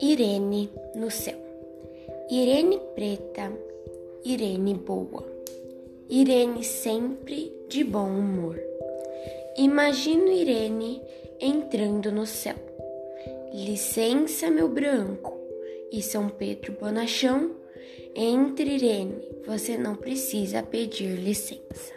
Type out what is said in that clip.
Irene no céu. Irene preta, Irene boa. Irene sempre de bom humor. Imagino Irene entrando no céu. Licença, meu branco. E São Pedro Bonachão, entre Irene, você não precisa pedir licença.